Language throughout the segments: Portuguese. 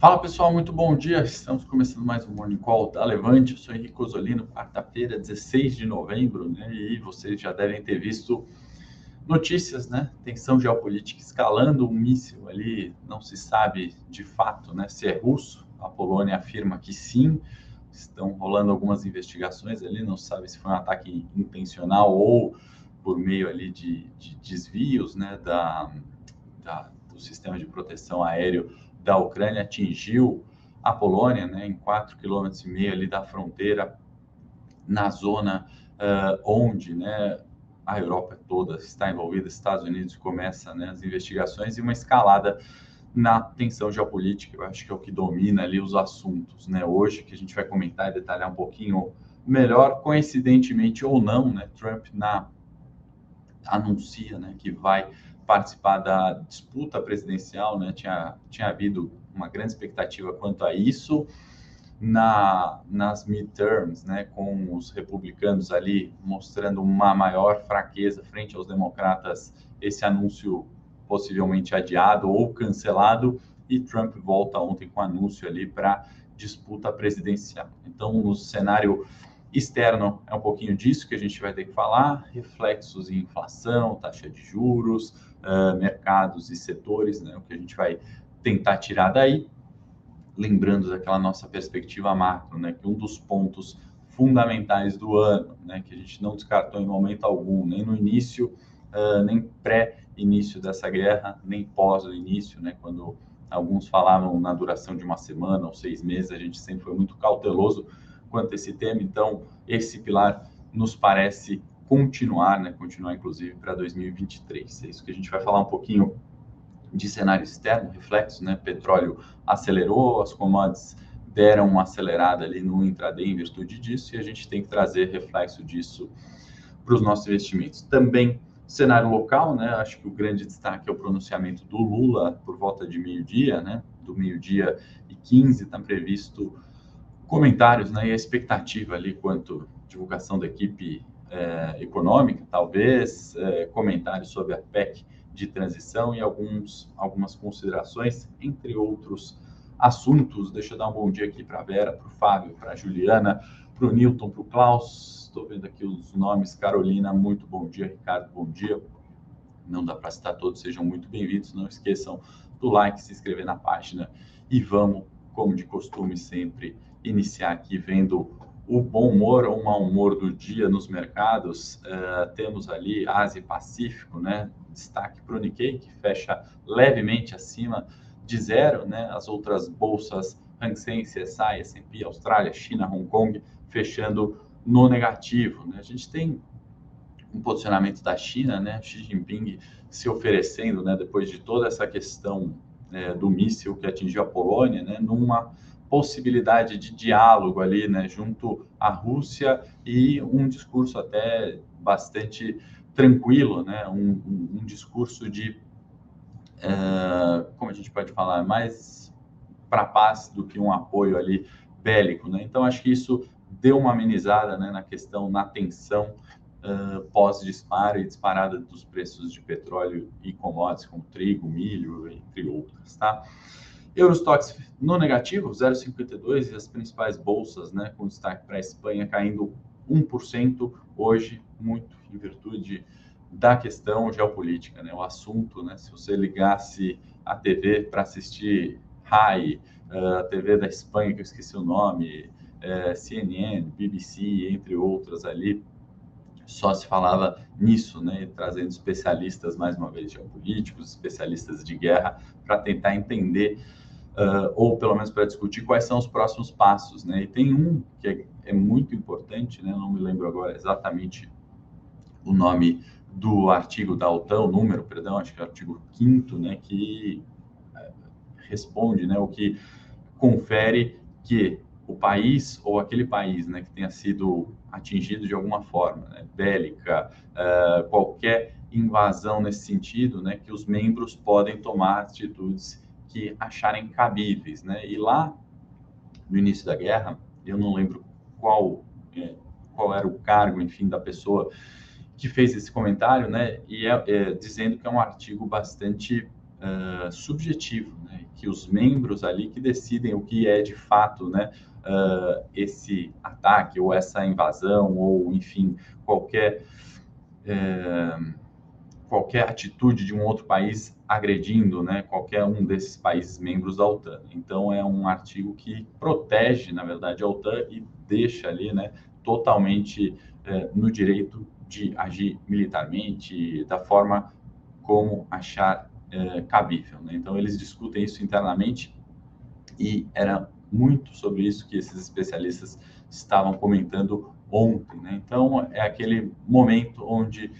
Fala pessoal, muito bom dia. Estamos começando mais um Morning Call da Levante. Eu sou Henrique Osolino, quarta-feira, 16 de novembro, né? E vocês já devem ter visto notícias, né? Tensão geopolítica escalando, um míssil ali, não se sabe de fato, né? Se é russo. A Polônia afirma que sim. Estão rolando algumas investigações ali, não sabe se foi um ataque intencional ou por meio ali de, de desvios, né? Da, da, do sistema de proteção aéreo da Ucrânia atingiu a Polônia, né, em 4,5 km ali da fronteira, na zona uh, onde né, a Europa toda está envolvida, Estados Unidos começa né, as investigações e uma escalada na tensão geopolítica, eu acho que é o que domina ali os assuntos, né? Hoje que a gente vai comentar e detalhar um pouquinho melhor, coincidentemente ou não, né? Trump na anuncia, né, que vai participar da disputa presidencial, né? Tinha, tinha havido uma grande expectativa quanto a isso. Na, nas midterms, né, com os republicanos ali mostrando uma maior fraqueza frente aos democratas, esse anúncio possivelmente adiado ou cancelado, e Trump volta ontem com anúncio ali para disputa presidencial. Então, no cenário externo é um pouquinho disso que a gente vai ter que falar, reflexos em inflação, taxa de juros, uh, mercados e setores, né, o que a gente vai tentar tirar daí, lembrando daquela nossa perspectiva macro, né, que um dos pontos fundamentais do ano, né, que a gente não descartou em momento algum, nem no início, uh, nem pré-início dessa guerra, nem pós o início, né, quando alguns falavam na duração de uma semana ou seis meses, a gente sempre foi muito cauteloso quanto a esse tema, então esse pilar nos parece continuar, né, continuar inclusive para 2023. É isso que a gente vai falar um pouquinho de cenário externo, reflexo, né, petróleo acelerou, as commodities deram uma acelerada ali no intraday em virtude disso e a gente tem que trazer reflexo disso para os nossos investimentos. Também cenário local, né, acho que o grande destaque é o pronunciamento do Lula por volta de meio-dia, né, do meio-dia e 15 está previsto comentários, né, e a expectativa ali quanto divulgação da equipe é, econômica, talvez, é, comentários sobre a PEC de transição e alguns, algumas considerações, entre outros assuntos. Deixa eu dar um bom dia aqui para a Vera, para o Fábio, para a Juliana, para o Newton, para o Klaus. Estou vendo aqui os nomes. Carolina, muito bom dia. Ricardo, bom dia. Não dá para citar todos, sejam muito bem-vindos. Não esqueçam do like, se inscrever na página e vamos, como de costume, sempre iniciar aqui vendo o bom humor ou mau humor do dia nos mercados, uh, temos ali Ásia e Pacífico, né? Destaque para o Nikkei, que fecha levemente acima de zero, né? As outras bolsas, Hang Seng, CSI, S&P, Austrália, China, Hong Kong, fechando no negativo, né? A gente tem um posicionamento da China, né? Xi Jinping se oferecendo, né? Depois de toda essa questão é, do míssil que atingiu a Polônia, né? Numa possibilidade de diálogo ali, né, junto à Rússia e um discurso até bastante tranquilo, né, um, um, um discurso de, uh, como a gente pode falar, mais para paz do que um apoio ali bélico, né? Então acho que isso deu uma amenizada, né, na questão, na tensão uh, pós-disparo e disparada dos preços de petróleo e commodities como trigo, milho, entre outras, tá? Eurostox no negativo, 0,52, e as principais bolsas, né, com destaque para a Espanha, caindo 1% hoje, muito em virtude da questão geopolítica, né, o assunto, né, se você ligasse a TV para assistir RAI, eh, a TV da Espanha, que eu esqueci o nome, é, eh, CNN, BBC, entre outras ali, só se falava nisso, né, trazendo especialistas, mais uma vez, geopolíticos, especialistas de guerra, para tentar entender uh, ou pelo menos para discutir quais são os próximos passos, né? E tem um que é, é muito importante, né? Não me lembro agora exatamente o nome do artigo da OTAN, o número, perdão, acho que é o artigo 5 né, que uh, responde, né, o que confere que o país ou aquele país, né, que tenha sido atingido de alguma forma, né, bélica, uh, qualquer invasão nesse sentido, né, que os membros podem tomar atitudes que acharem cabíveis, né? E lá no início da guerra, eu não lembro qual é, qual era o cargo, enfim, da pessoa que fez esse comentário, né? E é, é dizendo que é um artigo bastante uh, subjetivo, né? que os membros ali que decidem o que é de fato, né, uh, esse ataque ou essa invasão ou, enfim, qualquer uh, qualquer atitude de um outro país agredindo, né, qualquer um desses países membros da OTAN. Então é um artigo que protege, na verdade, a OTAN e deixa ali, né, totalmente uh, no direito de agir militarmente da forma como achar é, cabível. Né? Então, eles discutem isso internamente e era muito sobre isso que esses especialistas estavam comentando ontem. Né? Então, é aquele momento onde,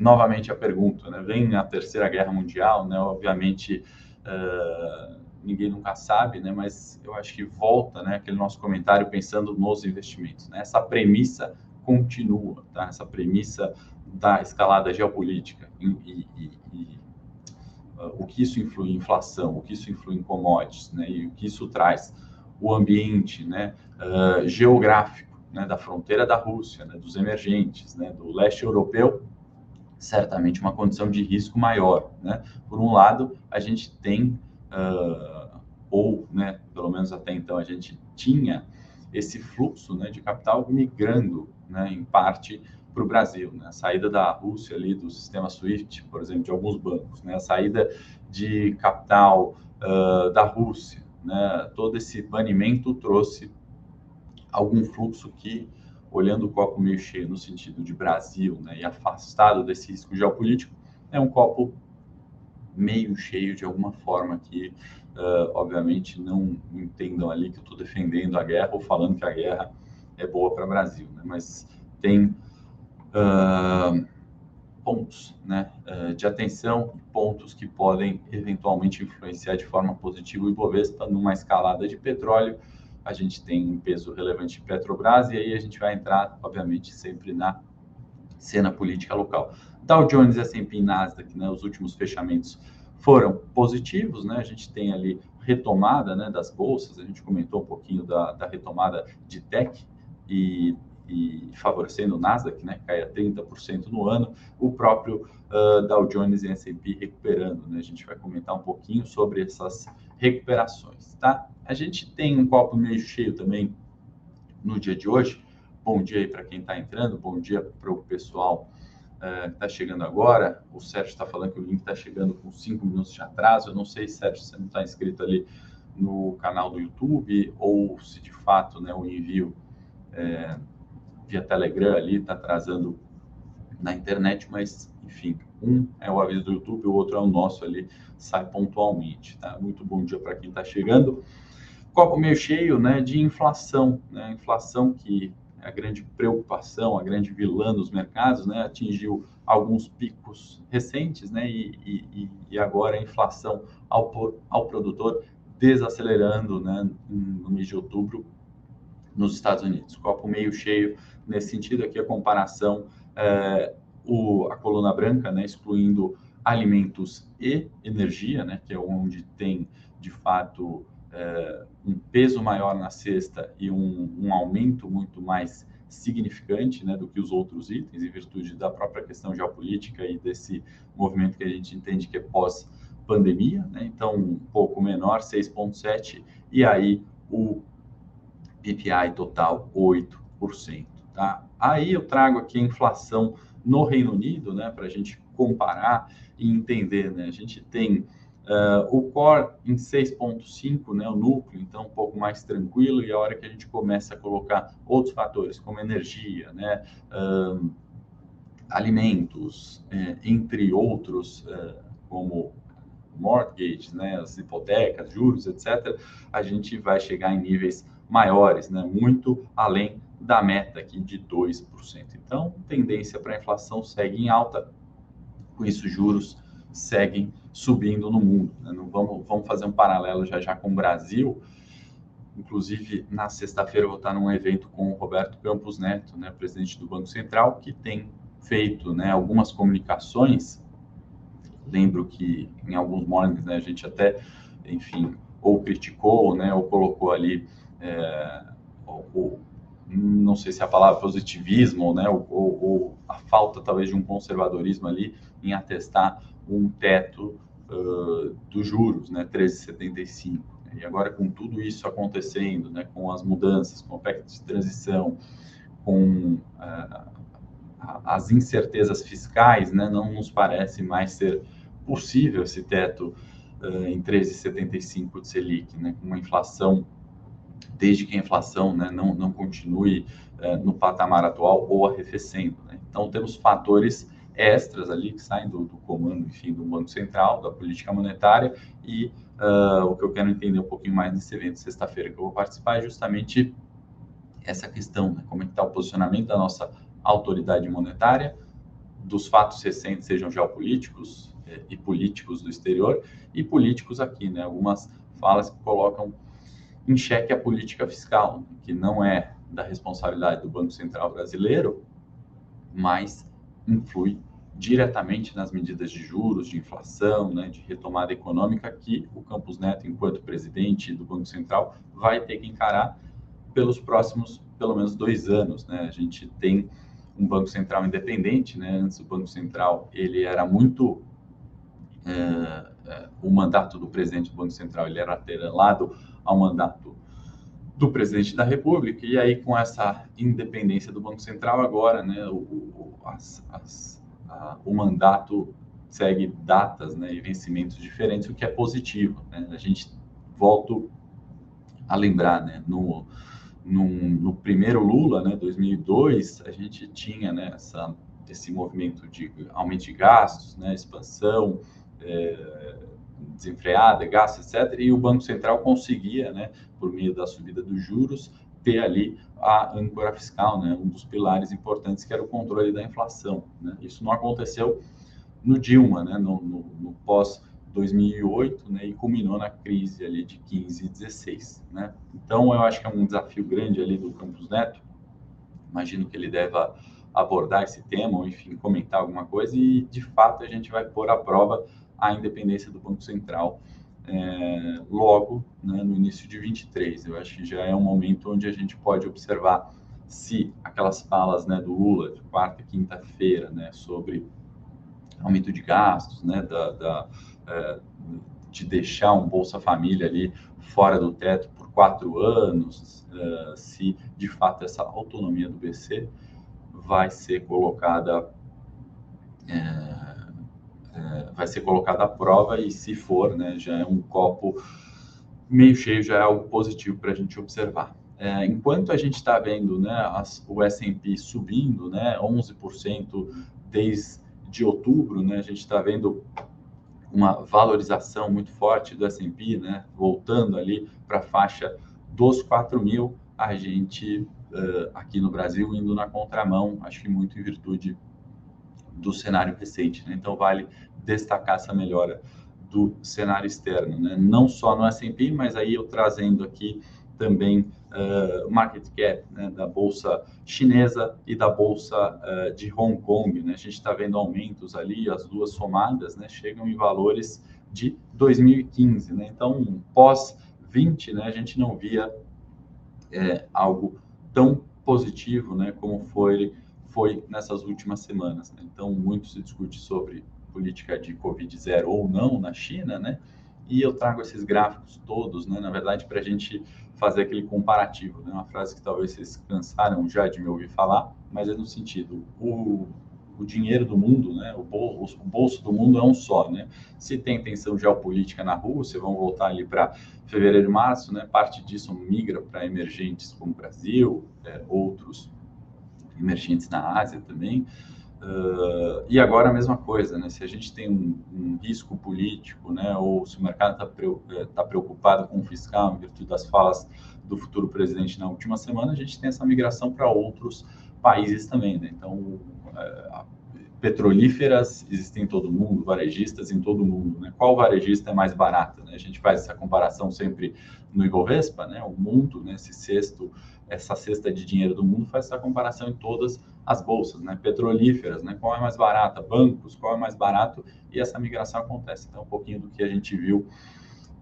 novamente, a pergunta, né? vem a Terceira Guerra Mundial, né? obviamente, uh, ninguém nunca sabe, né? mas eu acho que volta né? aquele nosso comentário pensando nos investimentos. Né? Essa premissa continua, tá? essa premissa da escalada geopolítica e, e, e uh, o que isso influi em inflação, o que isso influi em commodities, né? e o que isso traz o ambiente né? Uh, geográfico né? da fronteira da Rússia, né? dos emergentes, né? do leste europeu, certamente uma condição de risco maior. Né? Por um lado, a gente tem, uh, ou né, pelo menos até então a gente tinha, esse fluxo né, de capital migrando né, em parte para o Brasil, né? a saída da Rússia ali do sistema SWIFT, por exemplo, de alguns bancos, né? a saída de capital uh, da Rússia, né? todo esse banimento trouxe algum fluxo que, olhando o copo meio cheio no sentido de Brasil né? e afastado desse risco geopolítico, é um copo meio cheio de alguma forma que, uh, obviamente, não entendam ali que eu estou defendendo a guerra ou falando que a guerra é boa para o Brasil, né? mas tem uh, pontos né, uh, de atenção pontos que podem eventualmente influenciar de forma positiva o Ibovespa numa escalada de petróleo. A gente tem um peso relevante de Petrobras e aí a gente vai entrar, obviamente, sempre na cena política local. Dow Jones, S&P Nasdaq, né, os últimos fechamentos foram positivos, né? A gente tem ali retomada, né, das bolsas. A gente comentou um pouquinho da, da retomada de tech e, e favorecendo o Nasdaq, né, cai a 30% no ano, o próprio uh, Dow Jones e S&P recuperando, né, a gente vai comentar um pouquinho sobre essas recuperações, tá? A gente tem um copo meio cheio também no dia de hoje, bom dia aí para quem está entrando, bom dia para o pessoal uh, que está chegando agora, o Sérgio está falando que o link está chegando com cinco minutos de atraso, eu não sei, Sérgio, se você não está inscrito ali no canal do YouTube ou se de fato né, o envio é, via Telegram ali, está atrasando na internet, mas enfim, um é o aviso do YouTube, o outro é o nosso ali, sai pontualmente, tá? Muito bom dia para quem está chegando. Copo meio cheio, né, de inflação, né? Inflação que é a grande preocupação, a grande vilã dos mercados, né? Atingiu alguns picos recentes, né? E, e, e agora a inflação ao, ao produtor desacelerando, né? No mês de outubro nos Estados Unidos. Copo meio cheio nesse sentido aqui a comparação é, o, a coluna branca, né, excluindo alimentos e energia, né, que é onde tem de fato um peso maior na cesta e um, um, aumento muito mais significante né, do que os outros itens, em virtude da própria questão geopolítica e desse movimento que a gente entende que é pós-pandemia, né, então um pouco menor, 6,7%, e aí o PPI total 8%. Tá? Aí eu trago aqui a inflação no Reino Unido, né, para a gente comparar e entender. Né? A gente tem uh, o core em 6,5, né, o núcleo, então um pouco mais tranquilo, e a hora que a gente começa a colocar outros fatores, como energia, né, uh, alimentos, uh, entre outros, eh, como mortgage, né, as hipotecas, juros, etc., a gente vai chegar em níveis maiores, né, muito além da meta aqui de 2%. Então, tendência para a inflação segue em alta, com isso juros seguem subindo no mundo. Né? Não vamos, vamos fazer um paralelo já já com o Brasil. Inclusive, na sexta-feira eu vou estar num evento com o Roberto Campos Neto, né, presidente do Banco Central, que tem feito né, algumas comunicações. Lembro que em alguns mornings né, a gente até, enfim, ou criticou, né, ou colocou ali é, ou, não sei se é a palavra positivismo, né, ou, ou, a falta talvez de um conservadorismo ali em atestar um teto uh, dos juros, né, 13,75. E agora com tudo isso acontecendo, né, com as mudanças, com o PEC de transição, com uh, as incertezas fiscais, né, não nos parece mais ser possível esse teto uh, em 13,75 de Selic, né, com uma inflação, desde que a inflação né, não, não continue uh, no patamar atual ou arrefecendo. Né. Então, temos fatores extras ali que saem do, do, comando, enfim, do Banco Central, da política monetária e uh, o que eu quero entender um pouquinho mais nesse evento sexta-feira que eu vou participar é justamente essa questão, né? como é que está o posicionamento da nossa autoridade monetária, dos fatos recentes, sejam geopolíticos eh, e políticos do exterior, e políticos aqui, né? Algumas falas que colocam em xeque a política fiscal, que não é da responsabilidade do Banco Central brasileiro, mas influi diretamente nas medidas de juros, de inflação, né, de retomada econômica que o Campos Neto, enquanto presidente do Banco Central, vai ter que encarar pelos próximos, pelo menos, dois anos. Né? A gente tem um Banco Central independente, né? antes o Banco Central ele era muito... É, é, o mandato do presidente do Banco Central ele era atrelado ao mandato do presidente da República, e aí com essa independência do Banco Central, agora né, o, o, as, as, a, o mandato segue datas né, e vencimentos diferentes, o que é positivo. Né? A gente volto a lembrar, né, no, no, no, primeiro Lula, né, 2002, a gente tinha né, essa, esse movimento de aumento de gastos, né, expansão, é, desenfreada, gasto, etc. E o Banco Central conseguia, né, por meio da subida dos juros, ter ali a âncora fiscal, né, um dos pilares importantes que era o controle da inflação. Né? Isso não aconteceu no Dilma, né, no, no, no pós 2008, né, e culminou na crise ali de 15 e 16, né? Então eu acho que é um desafio grande ali do Campos Neto. Imagino que ele deva abordar esse tema ou enfim comentar alguma coisa e de fato a gente vai pôr à prova a independência do Banco Central é, logo né, no início de 23. Eu acho que já é um momento onde a gente pode observar se aquelas falas né, do Lula de quarta e quinta-feira né, sobre aumento de gastos, né, da, da é, de deixar um Bolsa Família ali fora do teto por quatro anos, é, se de fato essa autonomia do BC vai ser colocada é, é, vai ser colocada à prova e se for, né, já é um copo meio cheio, já é algo positivo para a gente observar. É, enquanto a gente está vendo né, as, o S&P subindo, né, 11% desde outubro, né, a gente está vendo uma valorização muito forte do S&P, né, voltando ali para a faixa dos 4 mil, a gente uh, aqui no Brasil indo na contramão, acho que muito em virtude do cenário recente. Né? Então, vale destacar essa melhora do cenário externo, né? não só no S&P, mas aí eu trazendo aqui também uh, market cap né, da bolsa chinesa e da bolsa uh, de Hong Kong. Né? A gente está vendo aumentos ali, as duas somadas né, chegam em valores de 2015. Né? Então, pós 20, né, a gente não via é, algo tão positivo né, como foi foi nessas últimas semanas. Né? Então, muito se discute sobre política de Covid-0 ou não na China, né? E eu trago esses gráficos todos, né? Na verdade, para a gente fazer aquele comparativo, né? Uma frase que talvez vocês cansaram já de me ouvir falar, mas é no sentido, o, o dinheiro do mundo, né? O bolso, o bolso do mundo é um só, né? Se tem tensão geopolítica na Rússia, vão voltar ali para fevereiro março, né? Parte disso migra para emergentes como o Brasil, é, outros emergentes na Ásia também. Uh, e agora a mesma coisa, né? Se a gente tem um, um risco político, né? Ou se o mercado está tá preocupado com o fiscal, em virtude das falas do futuro presidente na última semana, a gente tem essa migração para outros países também, né? Então, uh, petrolíferas existem em todo mundo, varejistas em todo mundo, né? Qual varejista é mais barato, né? A gente faz essa comparação sempre no Ibovespa, né? O mundo, né? Esse sexto essa cesta de dinheiro do mundo faz essa comparação em todas as bolsas, né? Petrolíferas, né? Qual é mais barata? Bancos, qual é mais barato? E essa migração acontece. Então, um pouquinho do que a gente viu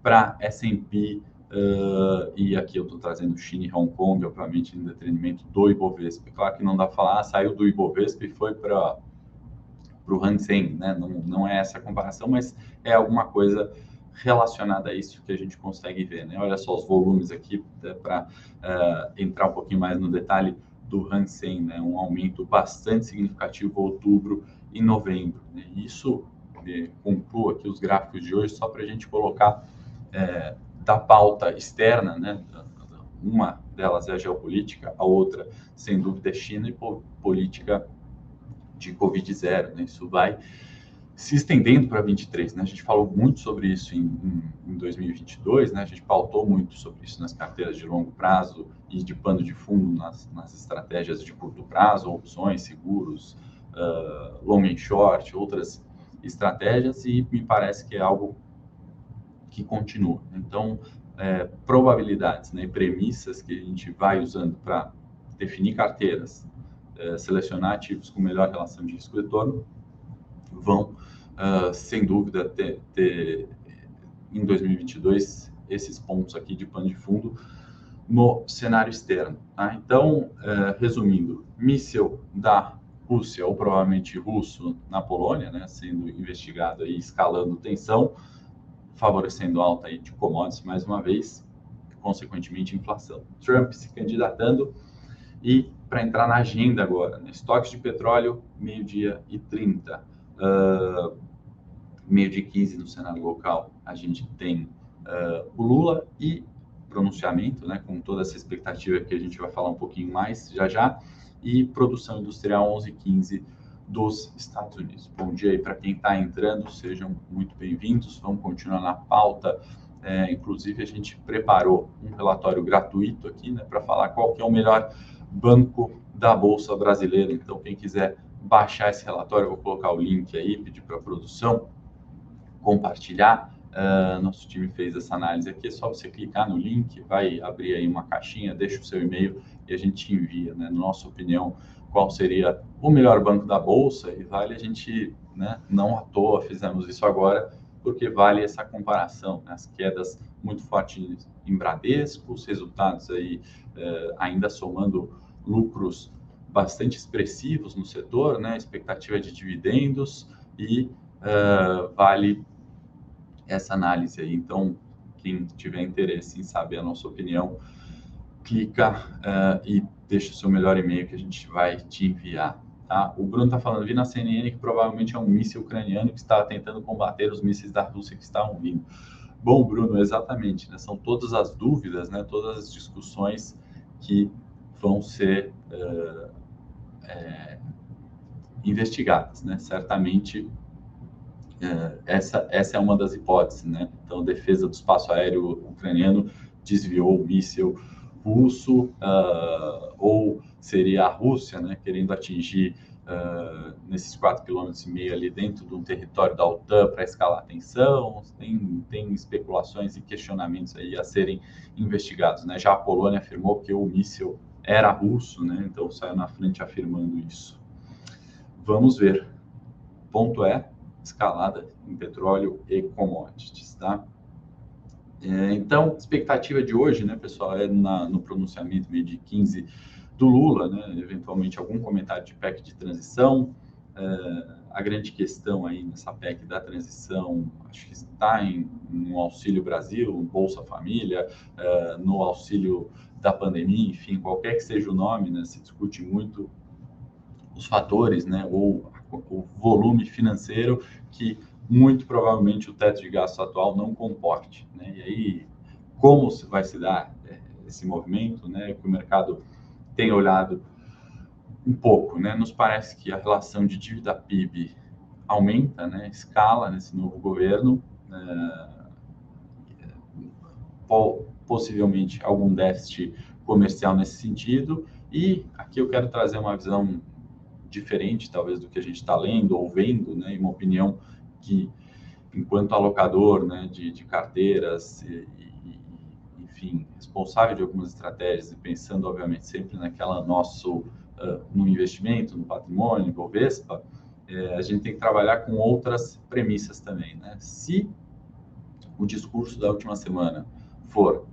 para S&P uh, e aqui eu estou trazendo China e Hong Kong, obviamente, em detrimento do Ibovespa. Claro que não dá para falar, ah, saiu do Ibovespa e foi para o Hang Seng, né? Não, não é essa comparação, mas é alguma coisa relacionada a isso que a gente consegue ver, né? Olha só os volumes aqui para uh, entrar um pouquinho mais no detalhe do Hang Seng, né? Um aumento bastante significativo outubro e novembro. Né? Isso eh, aqui os gráficos de hoje só para a gente colocar é, da pauta externa, né? Uma delas é a geopolítica, a outra, sem dúvida, é China e política de Covid-0. Né? Isso vai se estendendo para 23, né? A gente falou muito sobre isso em, em, em, 2022, né? A gente pautou muito sobre isso nas carteiras de longo prazo e de pano de fundo nas, nas estratégias de curto prazo, opções, seguros, uh, long and short, outras estratégias e me parece que é algo que continua. Então, é, probabilidades, né, premissas que a gente vai usando para definir carteiras, é, selecionar ativos com melhor relação de risco-retorno, vão, uh, sem dúvida, ter, ter, em 2022 esses pontos aqui de pano de fundo no cenário externo. Tá? Então, uh, resumindo, míssil da Rússia, ou provavelmente russo, na Polônia, né, sendo investigado e escalando tensão, favorecendo alta aí de commodities mais uma vez, consequentemente inflação. Trump se candidatando e para entrar na agenda agora, né? estoques de petróleo, meio-dia e 30. Uh, meio-dia e 15 no cenário local, a gente tem uh, o Lula e pronunciamento, né, com toda essa expectativa que a gente vai falar um pouquinho mais já já, e produção industrial 11 e 15 dos Estados Unidos. Bom dia aí para quem está entrando, sejam muito bem-vindos. Vamos continuar na pauta. É, inclusive, a gente preparou um relatório gratuito aqui né, para falar qual que é o melhor banco da Bolsa Brasileira. Então, quem quiser baixar esse relatório, vou colocar o link aí, pedir para a produção compartilhar. Uh, nosso time fez essa análise aqui, é só você clicar no link, vai abrir aí uma caixinha, deixa o seu e-mail e a gente envia, né? Na nossa opinião, qual seria o melhor banco da bolsa e vale a gente, né, não à toa fizemos isso agora, porque vale essa comparação, né, as quedas muito fortes em Bradesco, os resultados aí eh, ainda somando lucros bastante expressivos no setor, né, expectativa de dividendos e uh, vale essa análise aí. Então, quem tiver interesse em saber a nossa opinião, clica uh, e deixa o seu melhor e-mail que a gente vai te enviar. Tá? O Bruno está falando, vi na CNN que provavelmente é um míssil ucraniano que está tentando combater os mísseis da Rússia que estavam vindo. Bom, Bruno, exatamente. Né? São todas as dúvidas, né? todas as discussões que vão ser uh, é, investigadas. Né? Certamente, uh, essa, essa é uma das hipóteses. Né? Então, defesa do espaço aéreo ucraniano desviou o míssil russo uh, ou seria a Rússia, né, querendo atingir uh, nesses quatro quilômetros e meio ali dentro de um território da OTAN para escalar tensão. Tem, tem especulações e questionamentos aí a serem investigados. Né? Já a Polônia afirmou que o míssil era russo, né? então saiu na frente afirmando isso. Vamos ver. Ponto é escalada em petróleo e commodities, tá? É, então, expectativa de hoje, né, pessoal, é na, no pronunciamento meio de 15 do Lula, né, eventualmente algum comentário de PEC de transição. É, a grande questão aí nessa PEC da transição, acho que está em, no Auxílio Brasil, no Bolsa Família, é, no auxílio da pandemia, enfim, qualquer que seja o nome, né, se discute muito os fatores, né, ou o volume financeiro que muito provavelmente o teto de gastos atual não comporte. Né? E aí, como vai se dar é, esse movimento, né? que o mercado tem olhado um pouco, né? nos parece que a relação de dívida PIB aumenta, né? escala nesse novo governo, é, possivelmente algum déficit comercial nesse sentido, e aqui eu quero trazer uma visão diferente, talvez, do que a gente está lendo ou vendo, né, uma opinião que, enquanto alocador né, de, de carteiras e, e, enfim, responsável de algumas estratégias e pensando, obviamente, sempre naquela nosso uh, no investimento, no patrimônio, no Bovespa, é, a gente tem que trabalhar com outras premissas também, né? Se o discurso da última semana for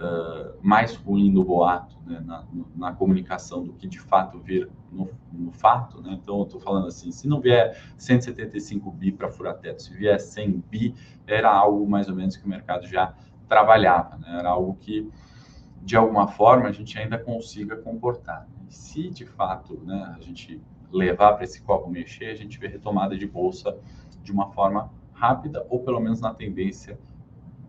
uh, mais ruim no boato, né, na, na, comunicação, do que de fato vir no, no fato. Né? Então, eu estou falando assim: se não vier 175 bi para furar teto, se vier 100 bi, era algo mais ou menos que o mercado já trabalhava, né? era algo que de alguma forma a gente ainda consiga comportar. Se de fato né, a gente levar para esse copo mexer, a gente vê retomada de bolsa de uma forma rápida ou pelo menos na tendência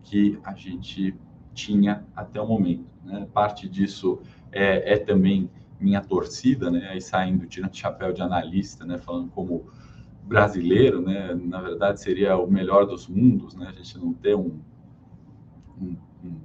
que a gente tinha até o momento. Né? Parte disso é, é, também minha torcida, né? Saindo, tirando chapéu de analista, né? Falando como brasileiro, né? Na verdade seria o melhor dos mundos, né? A gente não ter um, um, um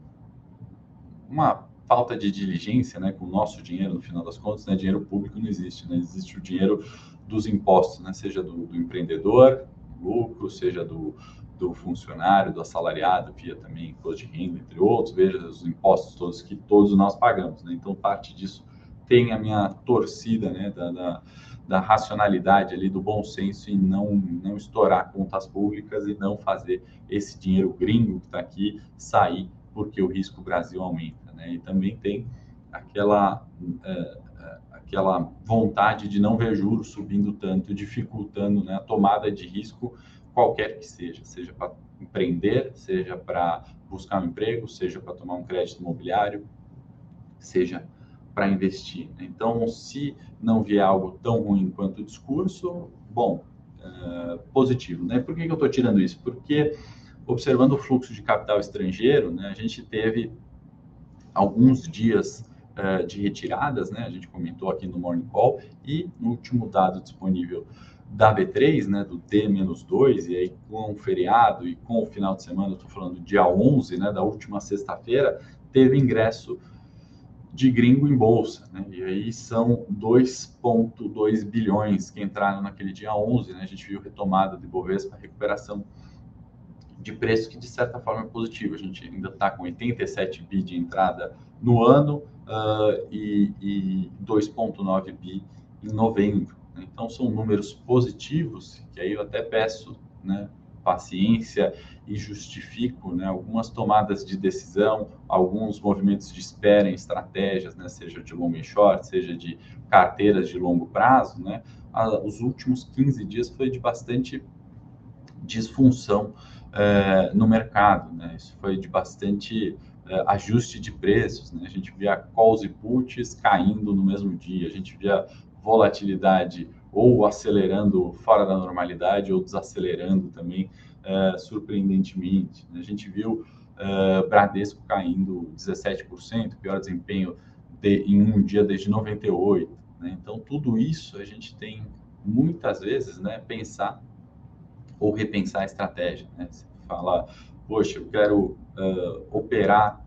uma falta de diligência, né? Com o nosso dinheiro, no final das contas, né? Dinheiro público não existe, né? Existe o dinheiro dos impostos, né? Seja do, do empreendedor, lucro, seja do, do funcionário, do assalariado, via também imposto de renda, entre outros, veja os impostos todos que todos nós pagamos. Né? Então, parte disso tem a minha torcida né, da, da, da, racionalidade ali, do bom senso e não, não estourar contas públicas e não fazer esse dinheiro gringo que está aqui sair porque o risco Brasil aumenta. Né? E também tem aquela, é, é, aquela vontade de não ver juros subindo tanto, dificultando né, a tomada de risco qualquer que seja, seja para empreender, seja para buscar um emprego, seja para tomar um crédito imobiliário, seja para investir. Né? Então, se não vier algo tão ruim quanto o discurso, bom, uh, positivo. Né? Por que, que eu estou tirando isso? Porque observando o fluxo de capital estrangeiro, né, a gente teve alguns dias uh, de retiradas, né, a gente comentou aqui no Morning Call, e no último dado disponível da B3, né, do D-2, e aí com o feriado e com o final de semana, estou falando dia 11, né, da última sexta-feira, teve ingresso de gringo em bolsa, né, e aí são 2,2 bilhões que entraram naquele dia 11, né, a gente viu retomada de Bovespa, recuperação de preço que de certa forma é positivo, a gente ainda está com 87 bi de entrada no ano uh, e, e 2,9 bi em novembro, então, são números positivos, que aí eu até peço né, paciência e justifico né, algumas tomadas de decisão, alguns movimentos de espera em estratégias, né, seja de long e short, seja de carteiras de longo prazo. Né, os últimos 15 dias foi de bastante disfunção é, no mercado. Né, isso foi de bastante é, ajuste de preços. Né, a gente via calls e puts caindo no mesmo dia, a gente via volatilidade ou acelerando fora da normalidade ou desacelerando também uh, surpreendentemente. A gente viu uh, Bradesco caindo 17%, pior desempenho de, em um dia desde 98. Né? Então, tudo isso a gente tem muitas vezes né, pensar ou repensar a estratégia. Né? Você fala, poxa, eu quero uh, operar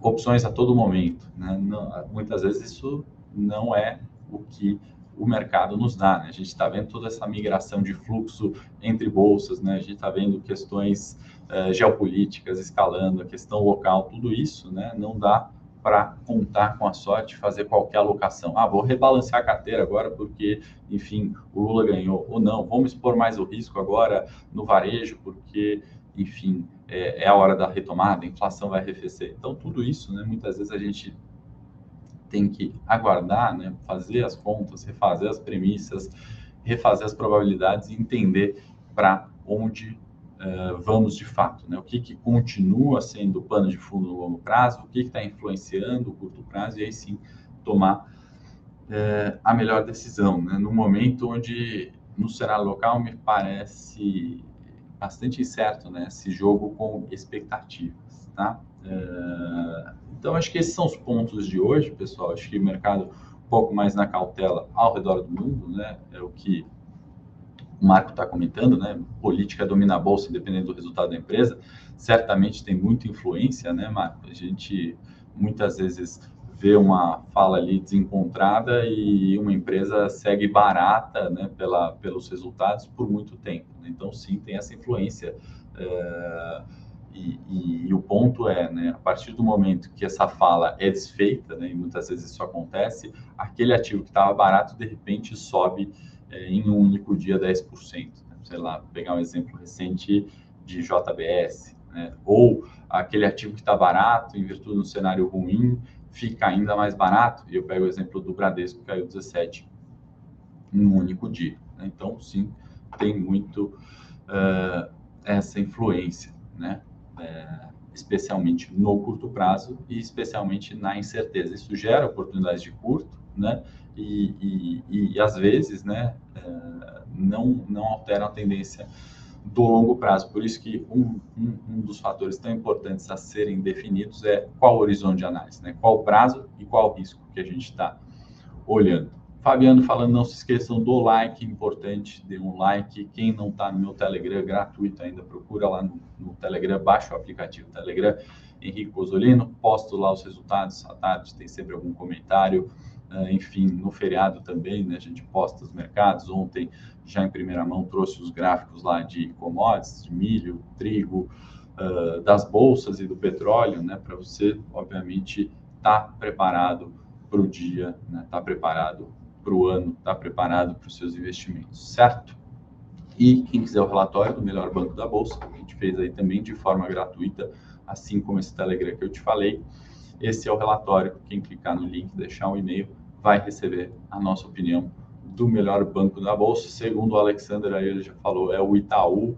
opções a todo momento. Né? Não, muitas vezes isso não é o que o mercado nos dá. Né? A gente está vendo toda essa migração de fluxo entre bolsas, né? a gente está vendo questões uh, geopolíticas escalando, a questão local, tudo isso né? não dá para contar com a sorte fazer qualquer alocação. Ah, vou rebalancear a carteira agora porque, enfim, o Lula ganhou. Ou não, vamos expor mais o risco agora no varejo porque, enfim, é, é a hora da retomada, a inflação vai arrefecer. Então, tudo isso, né, muitas vezes a gente tem que aguardar, né, fazer as contas, refazer as premissas, refazer as probabilidades e entender para onde uh, vamos de fato, né? O que, que continua sendo pano de fundo no longo prazo, o que está influenciando o curto prazo e aí sim tomar uh, a melhor decisão, né? No momento onde no cenário local me parece bastante incerto, né? Esse jogo com expectativas, tá? Uh, então, acho que esses são os pontos de hoje, pessoal. Acho que o mercado um pouco mais na cautela ao redor do mundo, né? É o que o Marco está comentando, né? Política domina a bolsa, independente do resultado da empresa. Certamente tem muita influência, né, Marco? A gente muitas vezes vê uma fala ali desencontrada e uma empresa segue barata, né, pela, pelos resultados por muito tempo. Né? Então, sim, tem essa influência. É e, e, e, o ponto é, né, a partir do momento que essa fala é desfeita, né, e muitas vezes isso acontece, aquele ativo que estava barato, de repente, sobe é, em um único dia 10%. Né? Sei lá, pegar um exemplo recente de JBS, né? ou aquele ativo que está barato, em virtude do cenário ruim, fica ainda mais barato. E eu pego o exemplo do Bradesco, que caiu 17 em um único dia. Né? Então, sim, tem muito uh, essa influência, né? É, especialmente no curto prazo e especialmente na incerteza. Isso gera oportunidades de curto, né? E, e, e às vezes, né, uh, não, não altera a tendência do longo prazo. Por isso que um, um, um, dos fatores tão importantes a serem definidos é qual horizonte de análise, né? qual prazo e qual risco que a gente está olhando. Fabiano falando, não se esqueçam do like, importante, dê um like. Quem não está no meu Telegram, gratuito ainda, procura lá no, no Telegram, baixa o aplicativo Telegram, Henrique Cosolino, posto lá os resultados à tarde, tem sempre algum comentário. Uh, enfim, no feriado também, né, a gente posta os mercados. Ontem, já em primeira mão, trouxe os gráficos lá de commodities, de milho, trigo, uh, das bolsas e do petróleo, né, para você, obviamente, estar tá preparado para o dia, estar né, tá preparado para o ano, está preparado para os seus investimentos, certo? E quem quiser o relatório do melhor banco da bolsa, a gente fez aí também de forma gratuita, assim como esse Telegram que eu te falei. Esse é o relatório. Quem clicar no link, deixar um e-mail, vai receber a nossa opinião do melhor banco da bolsa. Segundo o Alexander, aí ele já falou, é o Itaú.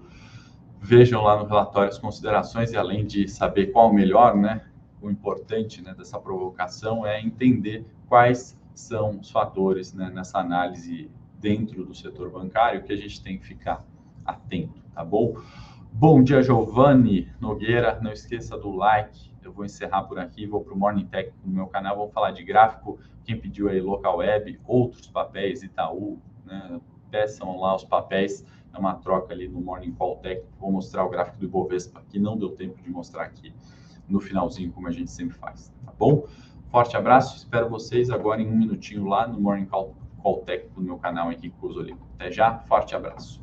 Vejam lá no relatório as considerações e além de saber qual o melhor, né? O importante né, dessa provocação é entender quais são os fatores né, nessa análise dentro do setor bancário que a gente tem que ficar atento, tá bom? Bom dia, Giovanni Nogueira. Não esqueça do like. Eu vou encerrar por aqui, vou para o Morning Tech no meu canal. Vou falar de gráfico. Quem pediu aí local web, outros papéis, Itaú, né? peçam lá os papéis. É uma troca ali no Morning Call Tech. Vou mostrar o gráfico do Ibovespa, que não deu tempo de mostrar aqui no finalzinho, como a gente sempre faz, tá bom? Forte abraço, espero vocês agora em um minutinho lá no Morning Call, Call Tech do meu canal Henrique Cusolino. Até já, forte abraço.